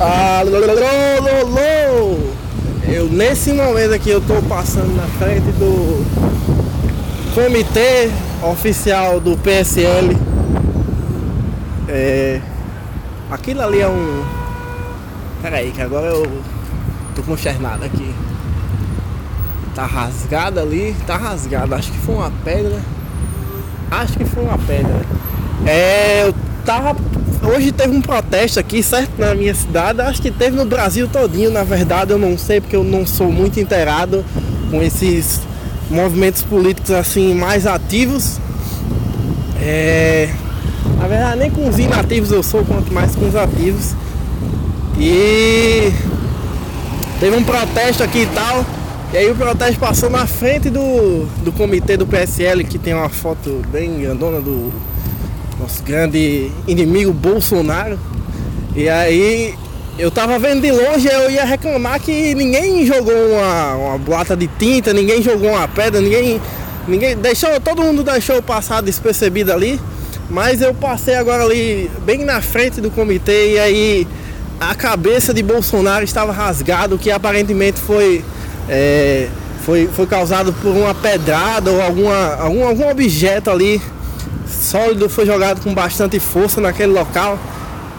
Alô. Eu nesse momento aqui eu tô passando na frente do comitê oficial do PSL. É, aquilo ali é um. Pera aí, que agora eu tô consternado aqui. Tá rasgado ali, tá rasgado. Acho que foi uma pedra. Acho que foi uma pedra. É, eu tava. Hoje teve um protesto aqui, certo? Na minha cidade. Acho que teve no Brasil todinho, na verdade, eu não sei porque eu não sou muito inteirado com esses movimentos políticos assim mais ativos. É, na verdade nem com os inativos eu sou, quanto mais com os ativos. E teve um protesto aqui e tal. E aí o protesto passou na frente do, do comitê do PSL, que tem uma foto bem grandona do nosso grande inimigo Bolsonaro. E aí eu tava vendo de longe, eu ia reclamar que ninguém jogou uma, uma de tinta, ninguém jogou uma pedra, ninguém. Ninguém. Deixou, todo mundo deixou passar despercebido ali. Mas eu passei agora ali bem na frente do comitê e aí a cabeça de Bolsonaro estava rasgado, que aparentemente foi. É, foi, foi causado por uma pedrada ou alguma, algum, algum objeto ali sólido foi jogado com bastante força naquele local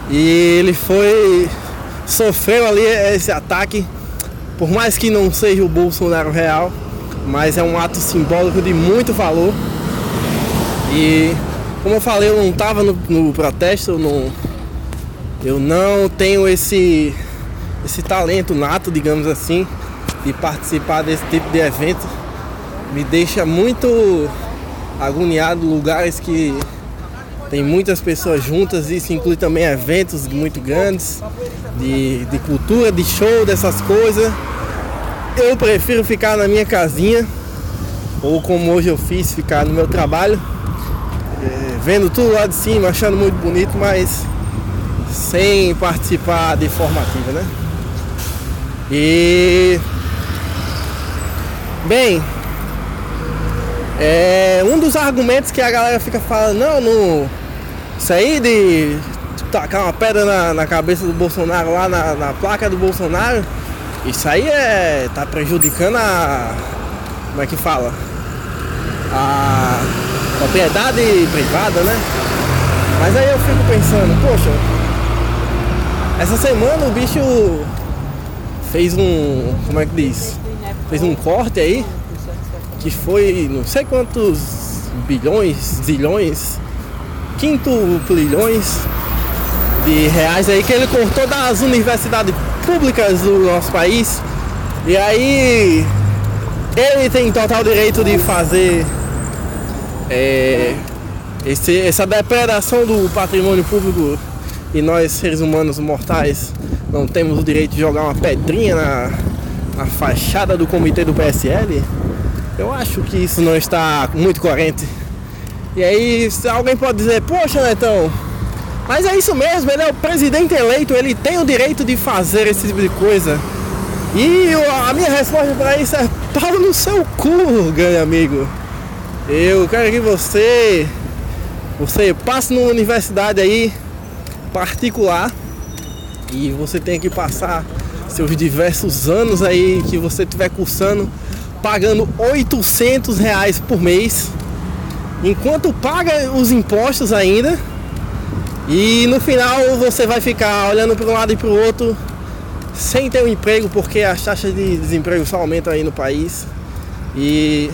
e ele foi sofreu ali esse ataque, por mais que não seja o Bolsonaro real, mas é um ato simbólico de muito valor. E como eu falei, eu não estava no, no, protesto, eu não, eu não tenho esse, esse talento nato, digamos assim, de participar desse tipo de evento. Me deixa muito agoniado lugares que tem muitas pessoas juntas, isso inclui também eventos muito grandes, de, de cultura, de show, dessas coisas. Eu prefiro ficar na minha casinha, ou como hoje eu fiz, ficar no meu trabalho, é, vendo tudo lá de cima, achando muito bonito, mas sem participar de formativa, né? E bem, é, um dos argumentos que a galera fica falando, não, não isso aí de tacar uma pedra na, na cabeça do Bolsonaro lá na, na, placa do Bolsonaro, isso aí é. tá prejudicando a. como é que fala? A propriedade privada, né? Mas aí eu fico pensando, poxa, essa semana o bicho fez um. como é que diz? Fez um corte aí que foi não sei quantos bilhões, zilhões, quinto trilhões de reais aí que ele cortou das universidades públicas do nosso país. E aí ele tem total direito de fazer é, esse, essa depredação do patrimônio público e nós seres humanos mortais não temos o direito de jogar uma pedrinha na, na fachada do comitê do PSL. Eu acho que isso não está muito coerente. E aí alguém pode dizer, poxa Netão, mas é isso mesmo, ele é o presidente eleito, ele tem o direito de fazer esse tipo de coisa. E a minha resposta para isso é pau no seu cu, grande amigo. Eu quero que você, você passe numa universidade aí particular e você tem que passar seus diversos anos aí que você estiver cursando pagando 800 reais por mês, enquanto paga os impostos ainda, e no final você vai ficar olhando para um lado e para o outro sem ter um emprego, porque as taxas de desemprego só aumentam aí no país. E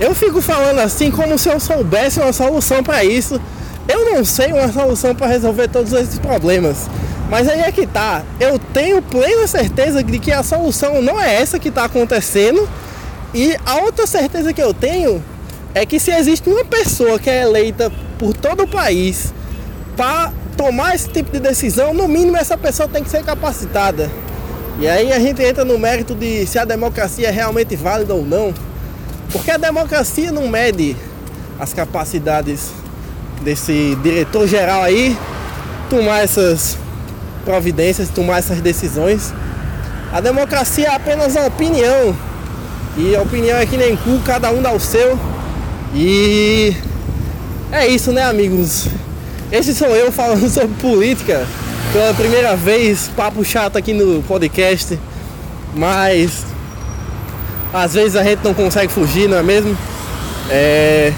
eu fico falando assim como se eu soubesse uma solução para isso. Eu não sei uma solução para resolver todos esses problemas. Mas aí é que tá. Eu tenho plena certeza de que a solução não é essa que está acontecendo. E a outra certeza que eu tenho é que se existe uma pessoa que é eleita por todo o país para tomar esse tipo de decisão, no mínimo essa pessoa tem que ser capacitada. E aí a gente entra no mérito de se a democracia é realmente válida ou não. Porque a democracia não mede as capacidades desse diretor geral aí tomar essas providências, tomar essas decisões. A democracia é apenas uma opinião. E a opinião é que nem cu, cada um dá o seu. E é isso, né, amigos? Esse sou eu falando sobre política. pela primeira vez, papo chato aqui no podcast, mas às vezes a gente não consegue fugir, não é mesmo? É...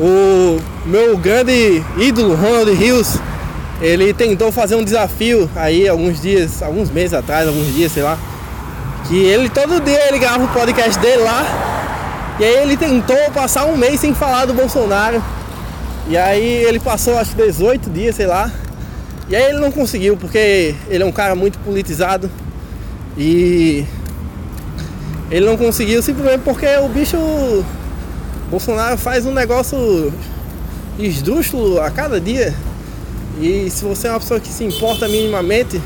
O meu grande ídolo, Ronald Rios, ele tentou fazer um desafio aí alguns dias, alguns meses atrás, alguns dias, sei lá. Que ele todo dia ele grava o podcast dele lá. E aí ele tentou passar um mês sem falar do Bolsonaro. E aí ele passou acho que 18 dias, sei lá. E aí ele não conseguiu, porque ele é um cara muito politizado. E ele não conseguiu simplesmente porque o bicho Bolsonaro faz um negócio esdrúxulo a cada dia. E se você é uma pessoa que se importa minimamente,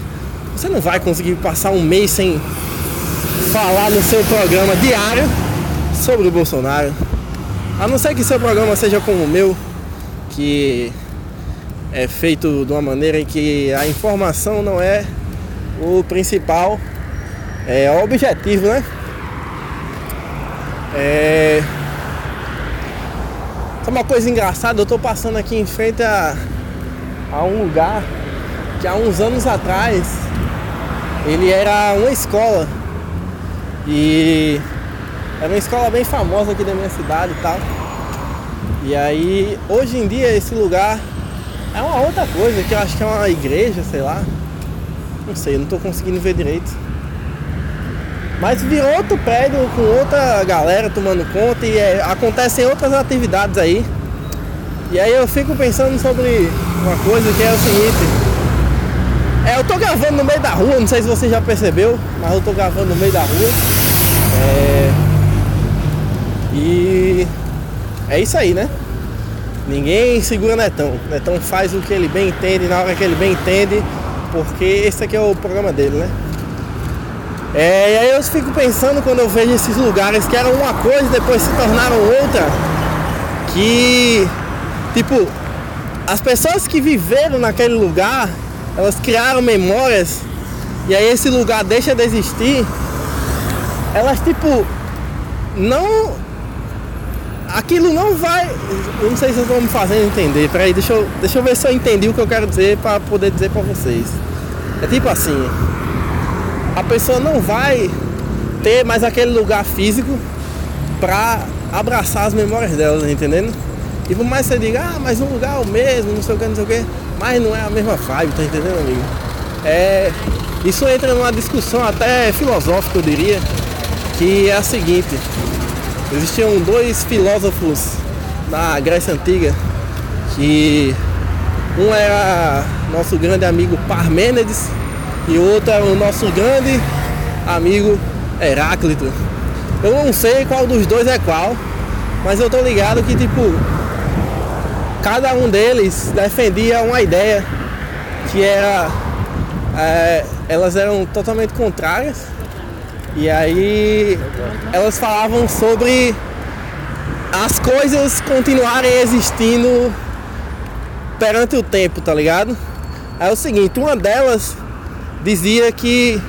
você não vai conseguir passar um mês sem falar no seu programa diário sobre o Bolsonaro. A não ser que seu programa seja como o meu, que é feito de uma maneira em que a informação não é o principal, é o objetivo, né? É... Sabe uma coisa engraçada? Eu tô passando aqui em frente a, a um lugar que há uns anos atrás ele era uma escola e era uma escola bem famosa aqui da minha cidade e tal. E aí hoje em dia esse lugar é uma outra coisa, que eu acho que é uma igreja, sei lá. Não sei, não tô conseguindo ver direito. Mas virou outro prédio com outra galera tomando conta e é, acontecem outras atividades aí. E aí eu fico pensando sobre uma coisa que é o seguinte. É, eu tô gravando no meio da rua, não sei se você já percebeu, mas eu tô gravando no meio da rua. É... E é isso aí, né? Ninguém segura Netão. Netão faz o que ele bem entende na hora que ele bem entende, porque esse aqui é o programa dele, né? É, e aí eu fico pensando quando eu vejo esses lugares que eram uma coisa e depois se tornaram outra. Que, tipo, as pessoas que viveram naquele lugar, elas criaram memórias e aí esse lugar deixa de existir. Elas, tipo, não. Aquilo não vai. Eu não sei se vocês vão me fazer entender. Peraí, deixa eu, deixa eu ver se eu entendi o que eu quero dizer para poder dizer para vocês. É tipo assim a pessoa não vai ter mais aquele lugar físico para abraçar as memórias dela, tá entendendo? E por mais que você diga, ah, mas o lugar é o mesmo, não sei o que, não sei o que, mas não é a mesma vibe, tá entendendo, amigo? É, isso entra numa discussão até filosófica, eu diria, que é a seguinte: existiam dois filósofos na Grécia Antiga que um era nosso grande amigo Parmênides e outro é o nosso grande amigo Heráclito. Eu não sei qual dos dois é qual, mas eu tô ligado que tipo cada um deles defendia uma ideia que era é, elas eram totalmente contrárias e aí elas falavam sobre as coisas continuarem existindo perante o tempo, tá ligado? É o seguinte, uma delas dizia que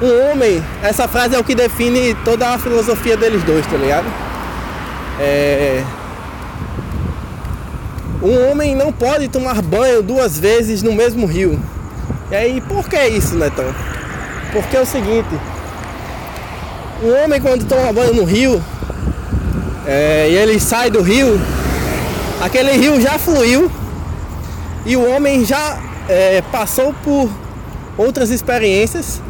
um homem, essa frase é o que define toda a filosofia deles dois, tá ligado? É, um homem não pode tomar banho duas vezes no mesmo rio. E aí, por que isso, Netão? Porque é o seguinte: um homem, quando toma banho no rio, é, e ele sai do rio, aquele rio já fluiu e o homem já é, passou por outras experiências.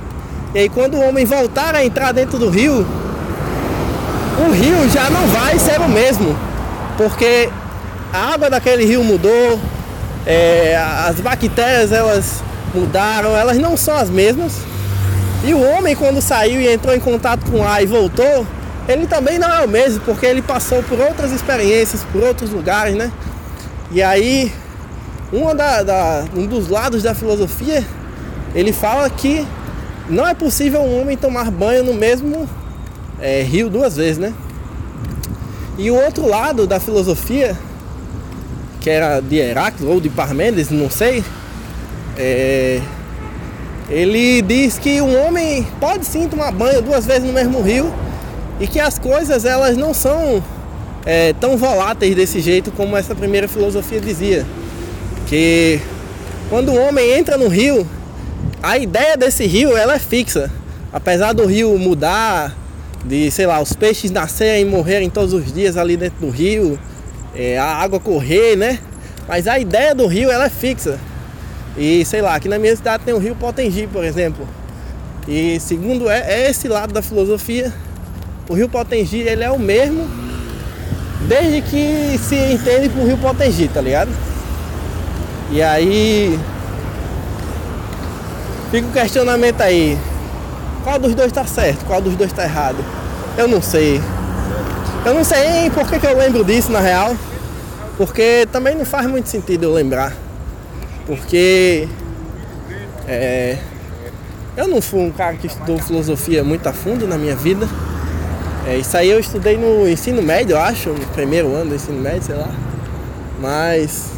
E aí quando o homem voltar a entrar dentro do rio, o rio já não vai ser o mesmo, porque a água daquele rio mudou, é, as bactérias elas mudaram, elas não são as mesmas. E o homem quando saiu e entrou em contato com o ar e voltou, ele também não é o mesmo, porque ele passou por outras experiências, por outros lugares, né? E aí, uma da, da, um dos lados da filosofia ele fala que não é possível um homem tomar banho no mesmo é, rio duas vezes, né? E o outro lado da filosofia, que era de Heráclito ou de Parmênides, não sei, é, ele diz que um homem pode sim tomar banho duas vezes no mesmo rio e que as coisas elas não são é, tão voláteis desse jeito como essa primeira filosofia dizia. Que quando o homem entra no rio, a ideia desse rio ela é fixa. Apesar do rio mudar, de sei lá, os peixes nascerem e morrerem todos os dias ali dentro do rio, é, a água correr, né? Mas a ideia do rio ela é fixa. E sei lá, aqui na minha cidade tem o rio Potengi, por exemplo. E segundo é, é esse lado da filosofia, o rio Potengi ele é o mesmo desde que se entende por rio Potengi, tá ligado? E aí fica o questionamento aí. Qual dos dois tá certo? Qual dos dois tá errado? Eu não sei. Eu não sei por que, que eu lembro disso na real. Porque também não faz muito sentido eu lembrar. Porque é, eu não fui um cara que estudou filosofia muito a fundo na minha vida. É, isso aí eu estudei no ensino médio, eu acho, no primeiro ano do ensino médio, sei lá. Mas.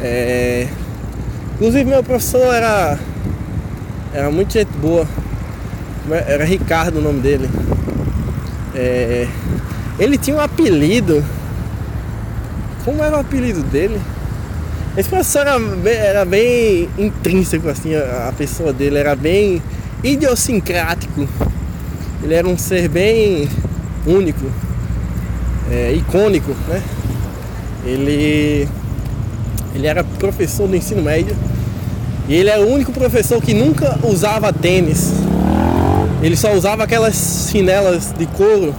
É, inclusive meu professor era. Era muito gente boa. Era Ricardo o nome dele. É, ele tinha um apelido. Como era o apelido dele? Esse professor era bem, era bem intrínseco, assim, a, a pessoa dele era bem idiosincrático. Ele era um ser bem único, é, icônico, né? Ele, ele era professor do ensino médio e ele era o único professor que nunca usava tênis. Ele só usava aquelas chinelas de couro,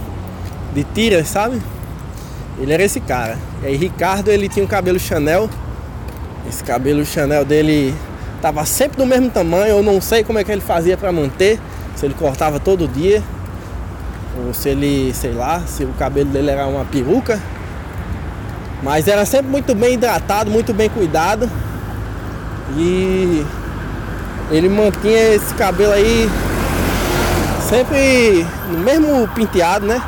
de tiras, sabe? Ele era esse cara. E aí Ricardo ele tinha um cabelo Chanel esse cabelo Chanel dele tava sempre do mesmo tamanho, eu não sei como é que ele fazia para manter, se ele cortava todo dia, ou se ele, sei lá, se o cabelo dele era uma peruca. Mas era sempre muito bem hidratado, muito bem cuidado. E ele mantinha esse cabelo aí sempre no mesmo penteado, né?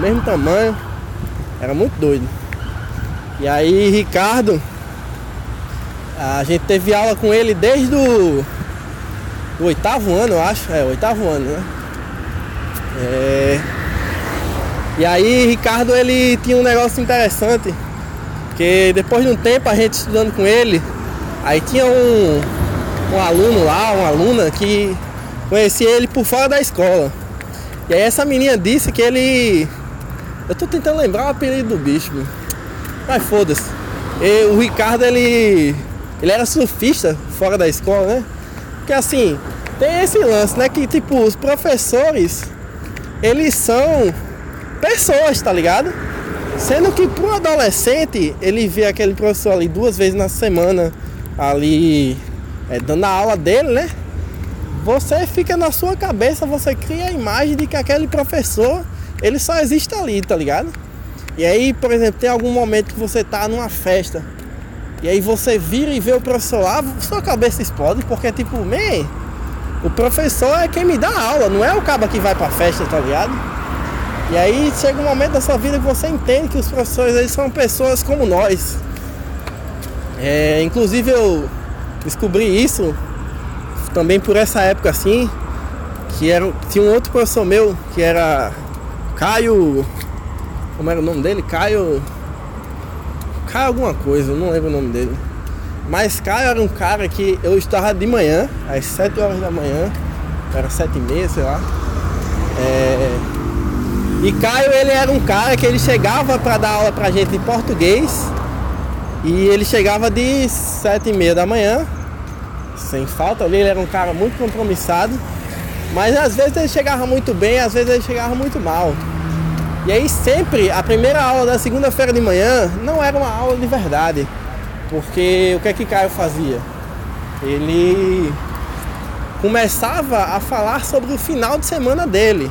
Mesmo tamanho. Era muito doido. E aí Ricardo a gente teve aula com ele desde o oitavo ano, eu acho. É, oitavo ano, né? É... E aí, Ricardo, ele tinha um negócio interessante. Que depois de um tempo, a gente estudando com ele, aí tinha um, um aluno lá, uma aluna, que conhecia ele por fora da escola. E aí essa menina disse que ele. Eu tô tentando lembrar o apelido do bicho, mas foda-se. O Ricardo, ele ele era surfista fora da escola, né? Porque assim, tem esse lance, né? Que tipo, os professores, eles são pessoas, tá ligado? Sendo que pro adolescente, ele vê aquele professor ali duas vezes na semana, ali é, dando a aula dele, né? Você fica na sua cabeça, você cria a imagem de que aquele professor, ele só existe ali, tá ligado? E aí, por exemplo, tem algum momento que você tá numa festa e aí você vira e vê o professor lá, sua cabeça explode, porque tipo, man, o professor é quem me dá aula, não é o cabo que vai pra festa, tá ligado? E aí chega um momento da sua vida que você entende que os professores eles são pessoas como nós. É, inclusive eu descobri isso também por essa época assim, que era, tinha um outro professor meu que era Caio. Como era o nome dele? Caio. Caio alguma coisa, eu não lembro o nome dele. Mas Caio era um cara que eu estava de manhã, às 7 horas da manhã, era 7 e meia, sei lá. É... E Caio ele era um cara que ele chegava para dar aula pra gente de português e ele chegava de 7 e meia da manhã, sem falta ali, ele era um cara muito compromissado, mas às vezes ele chegava muito bem, às vezes ele chegava muito mal. E aí sempre a primeira aula da segunda-feira de manhã não era uma aula de verdade. Porque o que é que Caio fazia? Ele começava a falar sobre o final de semana dele.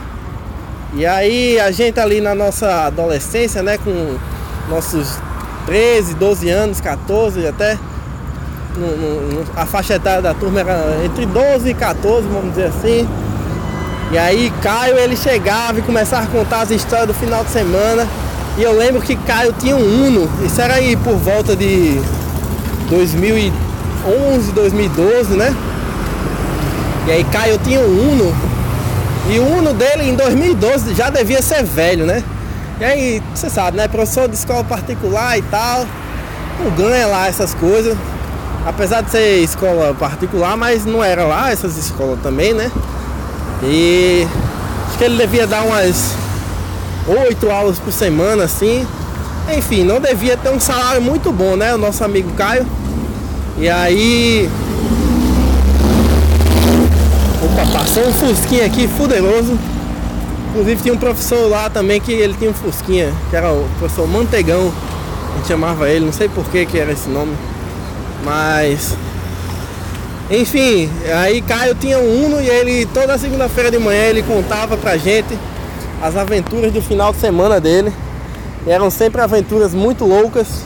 E aí a gente ali na nossa adolescência, né, com nossos 13, 12 anos, 14 até, no, no, a faixa etária da turma era entre 12 e 14, vamos dizer assim. E aí Caio ele chegava e começava a contar as histórias do final de semana. E eu lembro que Caio tinha um Uno, isso era aí por volta de 2011, 2012, né? E aí Caio tinha um Uno. E o Uno dele em 2012 já devia ser velho, né? E aí, você sabe, né? Professor de escola particular e tal. Não ganha lá essas coisas. Apesar de ser escola particular, mas não era lá essas escolas também, né? E acho que ele devia dar umas oito aulas por semana, assim. Enfim, não devia ter um salário muito bom, né? O nosso amigo Caio. E aí. Opa, passou um Fusquinha aqui, fuderoso. Inclusive tinha um professor lá também que ele tinha um Fusquinha, que era o professor Mantegão. A gente chamava ele, não sei por que, que era esse nome. Mas. Enfim, aí Caio tinha um Uno e ele toda segunda-feira de manhã ele contava pra gente as aventuras do final de semana dele. E eram sempre aventuras muito loucas,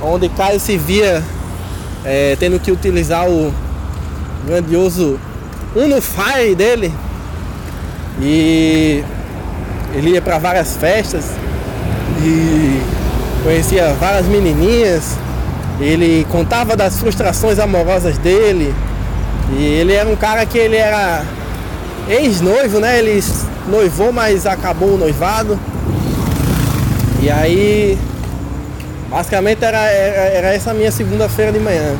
onde Caio se via é, tendo que utilizar o grandioso Uno Fire dele. E ele ia para várias festas e conhecia várias menininhas. Ele contava das frustrações amorosas dele. E ele era um cara que ele era ex-noivo, né? Ele noivou, mas acabou o noivado. E aí, basicamente era, era, era essa minha segunda-feira de manhã.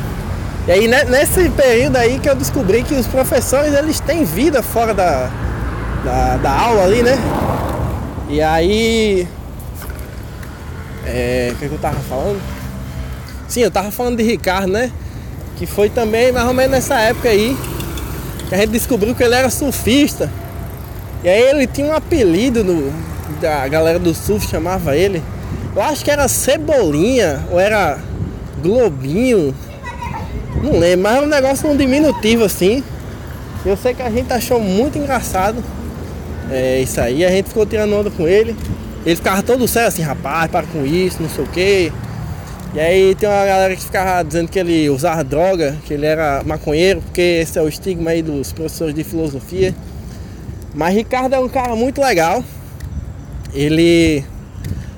E aí nesse período aí que eu descobri que os professores eles têm vida fora da, da, da aula ali, né? E aí. É, o que, é que eu tava falando? Sim, eu tava falando de Ricardo, né? Que foi também mais ou menos nessa época aí que a gente descobriu que ele era surfista. E aí ele tinha um apelido no, da galera do surf chamava ele. Eu acho que era Cebolinha ou era Globinho. Não lembro, mas é um negócio um diminutivo assim. Eu sei que a gente achou muito engraçado é, isso aí. A gente ficou tirando onda com ele. Ele ficava todo sério assim, rapaz, para com isso, não sei o que. E aí tem uma galera que ficava dizendo que ele usava droga, que ele era maconheiro, porque esse é o estigma aí dos professores de filosofia. Mas Ricardo é um cara muito legal. Ele.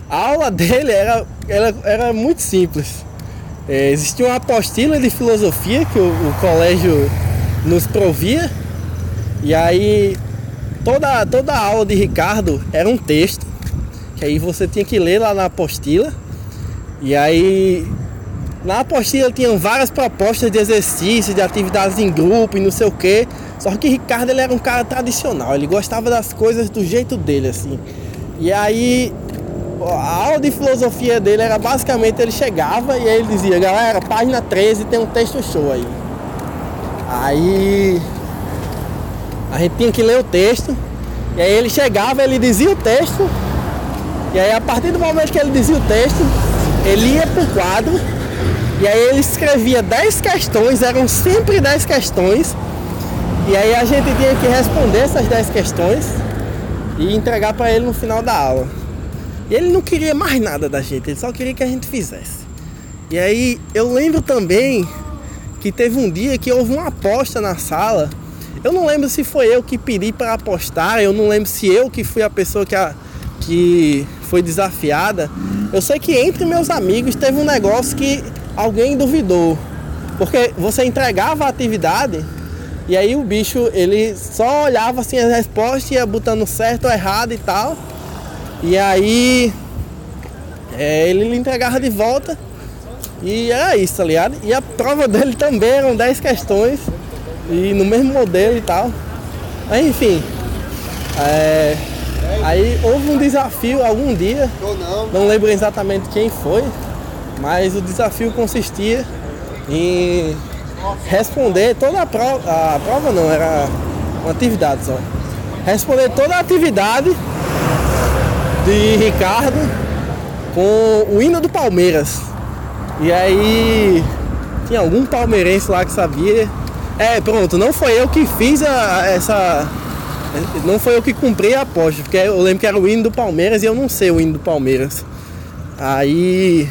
A aula dele era, era, era muito simples. É, existia uma apostila de filosofia que o, o colégio nos provia. E aí toda, toda a aula de Ricardo era um texto. Que aí você tinha que ler lá na apostila. E aí na apostila tinham várias propostas de exercícios, de atividades em grupo e não sei o que. Só que Ricardo ele era um cara tradicional, ele gostava das coisas do jeito dele, assim. E aí a aula de filosofia dele era basicamente ele chegava e aí ele dizia, galera, página 13 tem um texto show aí. Aí a gente tinha que ler o texto, e aí ele chegava, ele dizia o texto, e aí a partir do momento que ele dizia o texto, ele ia pro quadro, e aí ele escrevia 10 questões, eram sempre 10 questões, e aí a gente tinha que responder essas 10 questões e entregar para ele no final da aula. E ele não queria mais nada da gente, ele só queria que a gente fizesse. E aí eu lembro também que teve um dia que houve uma aposta na sala. Eu não lembro se foi eu que pedi para apostar, eu não lembro se eu que fui a pessoa que, a, que foi desafiada. Eu sei que entre meus amigos teve um negócio que alguém duvidou. Porque você entregava a atividade e aí o bicho, ele só olhava assim as respostas, ia botando certo ou errado e tal. E aí é, ele lhe entregava de volta. E era isso, tá ligado? E a prova dele também eram 10 questões. E no mesmo modelo e tal. Mas enfim. É, aí houve um desafio algum dia. Não lembro exatamente quem foi. Mas o desafio consistia em responder toda a prova. A prova não, era uma atividade só. Responder toda a atividade de Ricardo com o hino do Palmeiras. E aí tinha algum palmeirense lá que sabia. É, pronto, não foi eu que fiz a, essa. Não foi eu que cumpri a aposta, porque eu lembro que era o hino do Palmeiras e eu não sei o hino do Palmeiras. Aí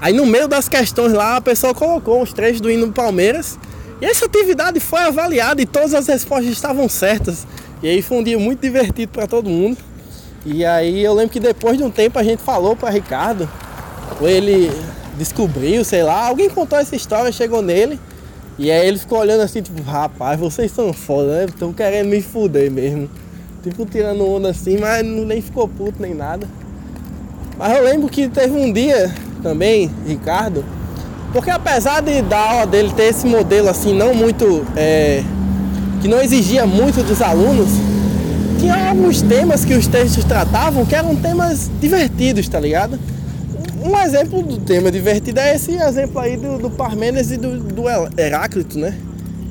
Aí no meio das questões lá, a pessoa colocou os trechos do hino do Palmeiras. E essa atividade foi avaliada e todas as respostas estavam certas. E aí foi um dia muito divertido para todo mundo. E aí eu lembro que depois de um tempo a gente falou para Ricardo, ou ele descobriu, sei lá, alguém contou essa história, chegou nele. E aí ele ficou olhando assim, tipo, rapaz, vocês são foda, né? Estão querendo me fuder mesmo. Tipo, tirando onda assim, mas nem ficou puto nem nada. Mas eu lembro que teve um dia também, Ricardo, Porque apesar de da aula dele ter esse modelo assim, não muito. É, que não exigia muito dos alunos, tinha alguns temas que os textos tratavam que eram temas divertidos, tá ligado? Um exemplo do tema divertido é esse exemplo aí do, do Parmênides e do, do Heráclito, né?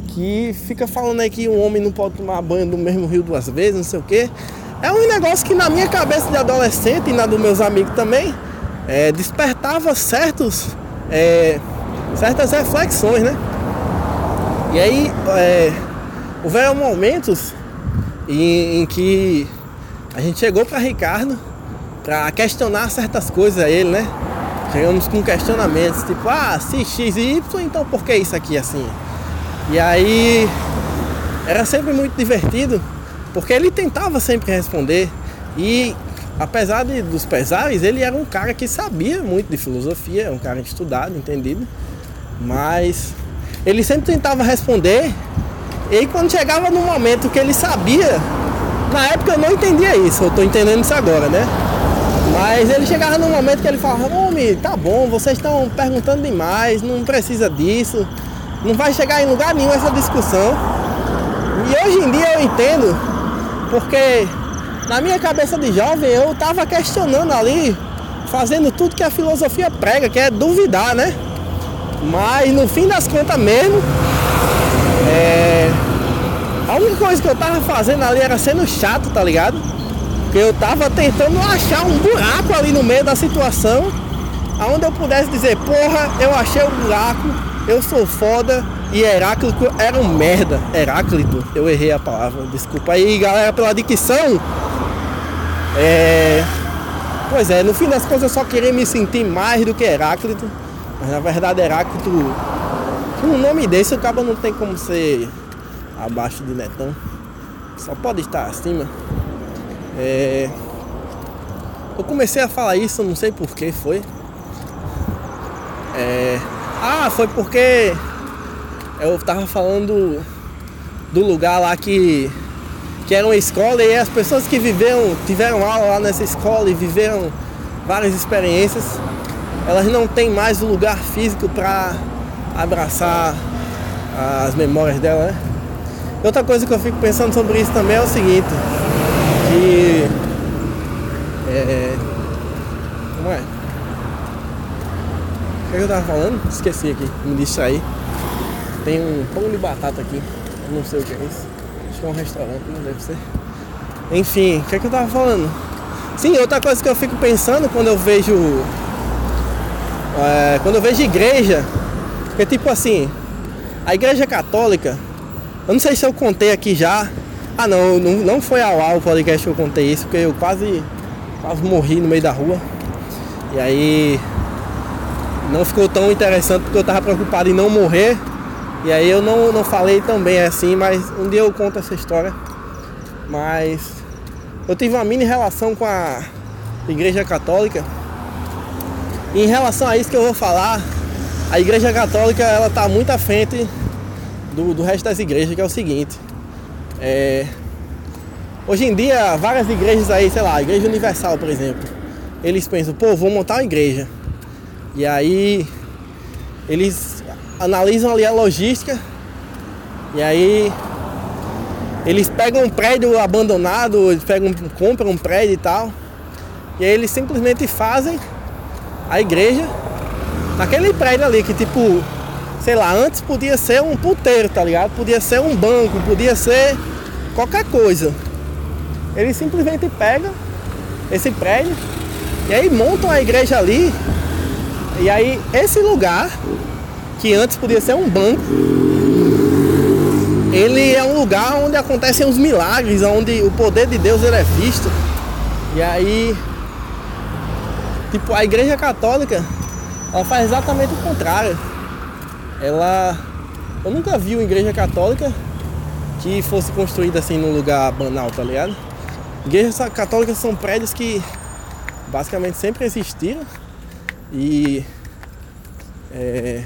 Que fica falando aí que um homem não pode tomar banho no mesmo rio duas vezes, não sei o quê. É um negócio que na minha cabeça de adolescente e na dos meus amigos também é, despertava certos, é, certas reflexões, né? E aí é, houveram momentos em, em que a gente chegou para Ricardo para questionar certas coisas a ele, né? Chegamos com questionamentos, tipo, ah, se X e Y, então por que isso aqui assim? E aí era sempre muito divertido, porque ele tentava sempre responder e apesar de, dos pesares, ele era um cara que sabia muito de filosofia, um cara estudado, entendido, mas ele sempre tentava responder e quando chegava no momento que ele sabia, na época eu não entendia isso, eu tô entendendo isso agora, né? Mas ele chegava num momento que ele falava, homem, tá bom, vocês estão perguntando demais, não precisa disso, não vai chegar em lugar nenhum essa discussão. E hoje em dia eu entendo, porque na minha cabeça de jovem eu estava questionando ali, fazendo tudo que a filosofia prega, que é duvidar, né? Mas no fim das contas mesmo, é... a única coisa que eu tava fazendo ali era sendo chato, tá ligado? Porque eu tava tentando achar um buraco ali no meio da situação, aonde eu pudesse dizer, porra, eu achei um buraco, eu sou foda e Heráclito era um merda. Heráclito, eu errei a palavra, desculpa aí galera pela dicção. É. Pois é, no fim das contas eu só queria me sentir mais do que Heráclito. Mas na verdade Heráclito. Com um nome desse o cabo não tem como ser abaixo de Netão. Só pode estar acima. É... Eu comecei a falar isso, não sei por que foi. É... Ah, foi porque eu tava falando do lugar lá que, que era uma escola e as pessoas que viveram, tiveram aula lá nessa escola e viveram várias experiências, elas não têm mais o lugar físico para abraçar as memórias dela, né? Outra coisa que eu fico pensando sobre isso também é o seguinte, é, como é? O que eu tava falando? Esqueci aqui, me distraí. Tem um pão de batata aqui, não sei o que é isso. Acho que é um restaurante, não deve ser. Enfim, o que, é que eu tava falando? Sim, outra coisa que eu fico pensando quando eu vejo. É, quando eu vejo igreja, é tipo assim, a igreja católica, eu não sei se eu contei aqui já. Ah não, não, não foi ao ar o podcast que eu contei isso, porque eu quase, quase morri no meio da rua. E aí não ficou tão interessante porque eu tava preocupado em não morrer. E aí eu não, não falei tão bem assim, mas um dia eu conto essa história. Mas eu tive uma mini relação com a igreja católica. E em relação a isso que eu vou falar, a igreja católica ela está muito à frente do, do resto das igrejas, que é o seguinte. É, hoje em dia, várias igrejas aí, sei lá, a Igreja Universal, por exemplo, eles pensam, pô, vou montar uma igreja. E aí eles analisam ali a logística e aí eles pegam um prédio abandonado, eles pegam, compram um prédio e tal. E aí eles simplesmente fazem a igreja naquele prédio ali que tipo, sei lá, antes podia ser um puteiro, tá ligado? Podia ser um banco, podia ser qualquer coisa. Eles simplesmente pegam esse prédio e aí montam a igreja ali. E aí esse lugar, que antes podia ser um banco, ele é um lugar onde acontecem os milagres, onde o poder de Deus ele é visto. E aí, tipo, a igreja católica ela faz exatamente o contrário. Ela. Eu nunca vi uma igreja católica que fosse construída assim num lugar banal, tá ligado? Igrejas católicas são prédios que basicamente sempre existiram e. É,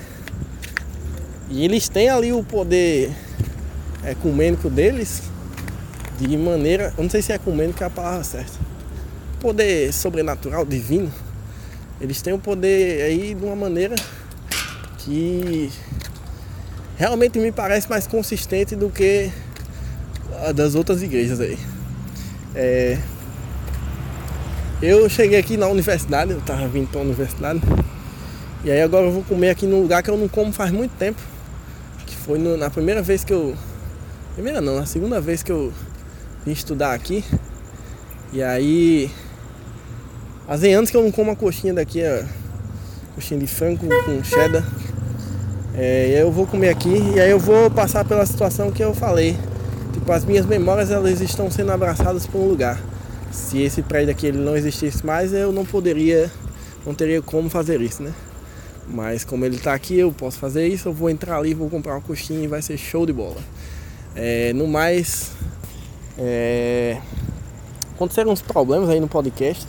e eles têm ali o poder ecumênico deles de maneira. Eu não sei se é ecumênico é a palavra certa. Poder sobrenatural, divino eles têm o poder aí de uma maneira que realmente me parece mais consistente do que a das outras igrejas aí. É, eu cheguei aqui na universidade, eu tava vindo para a universidade, e aí agora eu vou comer aqui num lugar que eu não como faz muito tempo, que foi no, na primeira vez que eu. Primeira não, na segunda vez que eu vim estudar aqui. E aí. Fazem anos que eu não como a coxinha daqui, a coxinha de frango com cheddar. É, eu vou comer aqui e aí eu vou passar pela situação que eu falei. Tipo, as minhas memórias elas estão sendo abraçadas por um lugar. Se esse prédio aqui ele não existisse mais, eu não poderia, não teria como fazer isso, né? Mas como ele está aqui, eu posso fazer isso. Eu vou entrar ali, vou comprar uma coxinha e vai ser show de bola. É, no mais, é, aconteceram uns problemas aí no podcast.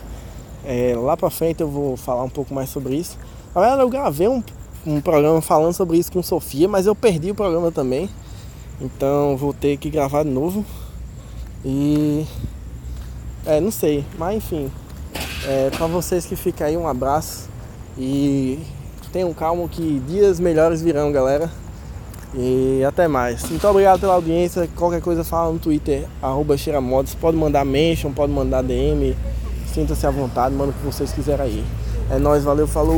É, lá pra frente eu vou falar um pouco mais sobre isso. Na verdade, eu gravei um um programa falando sobre isso com Sofia, mas eu perdi o programa também. Então vou ter que gravar de novo. E. É, não sei, mas enfim. É, para vocês que ficam aí, um abraço. E tenham calma que dias melhores virão, galera. E até mais. Muito obrigado pela audiência. Qualquer coisa fala no Twitter, arroba Cheiramods. Pode mandar mention, pode mandar DM. Sinta-se à vontade, manda o que vocês quiserem aí. É nóis, valeu, falou.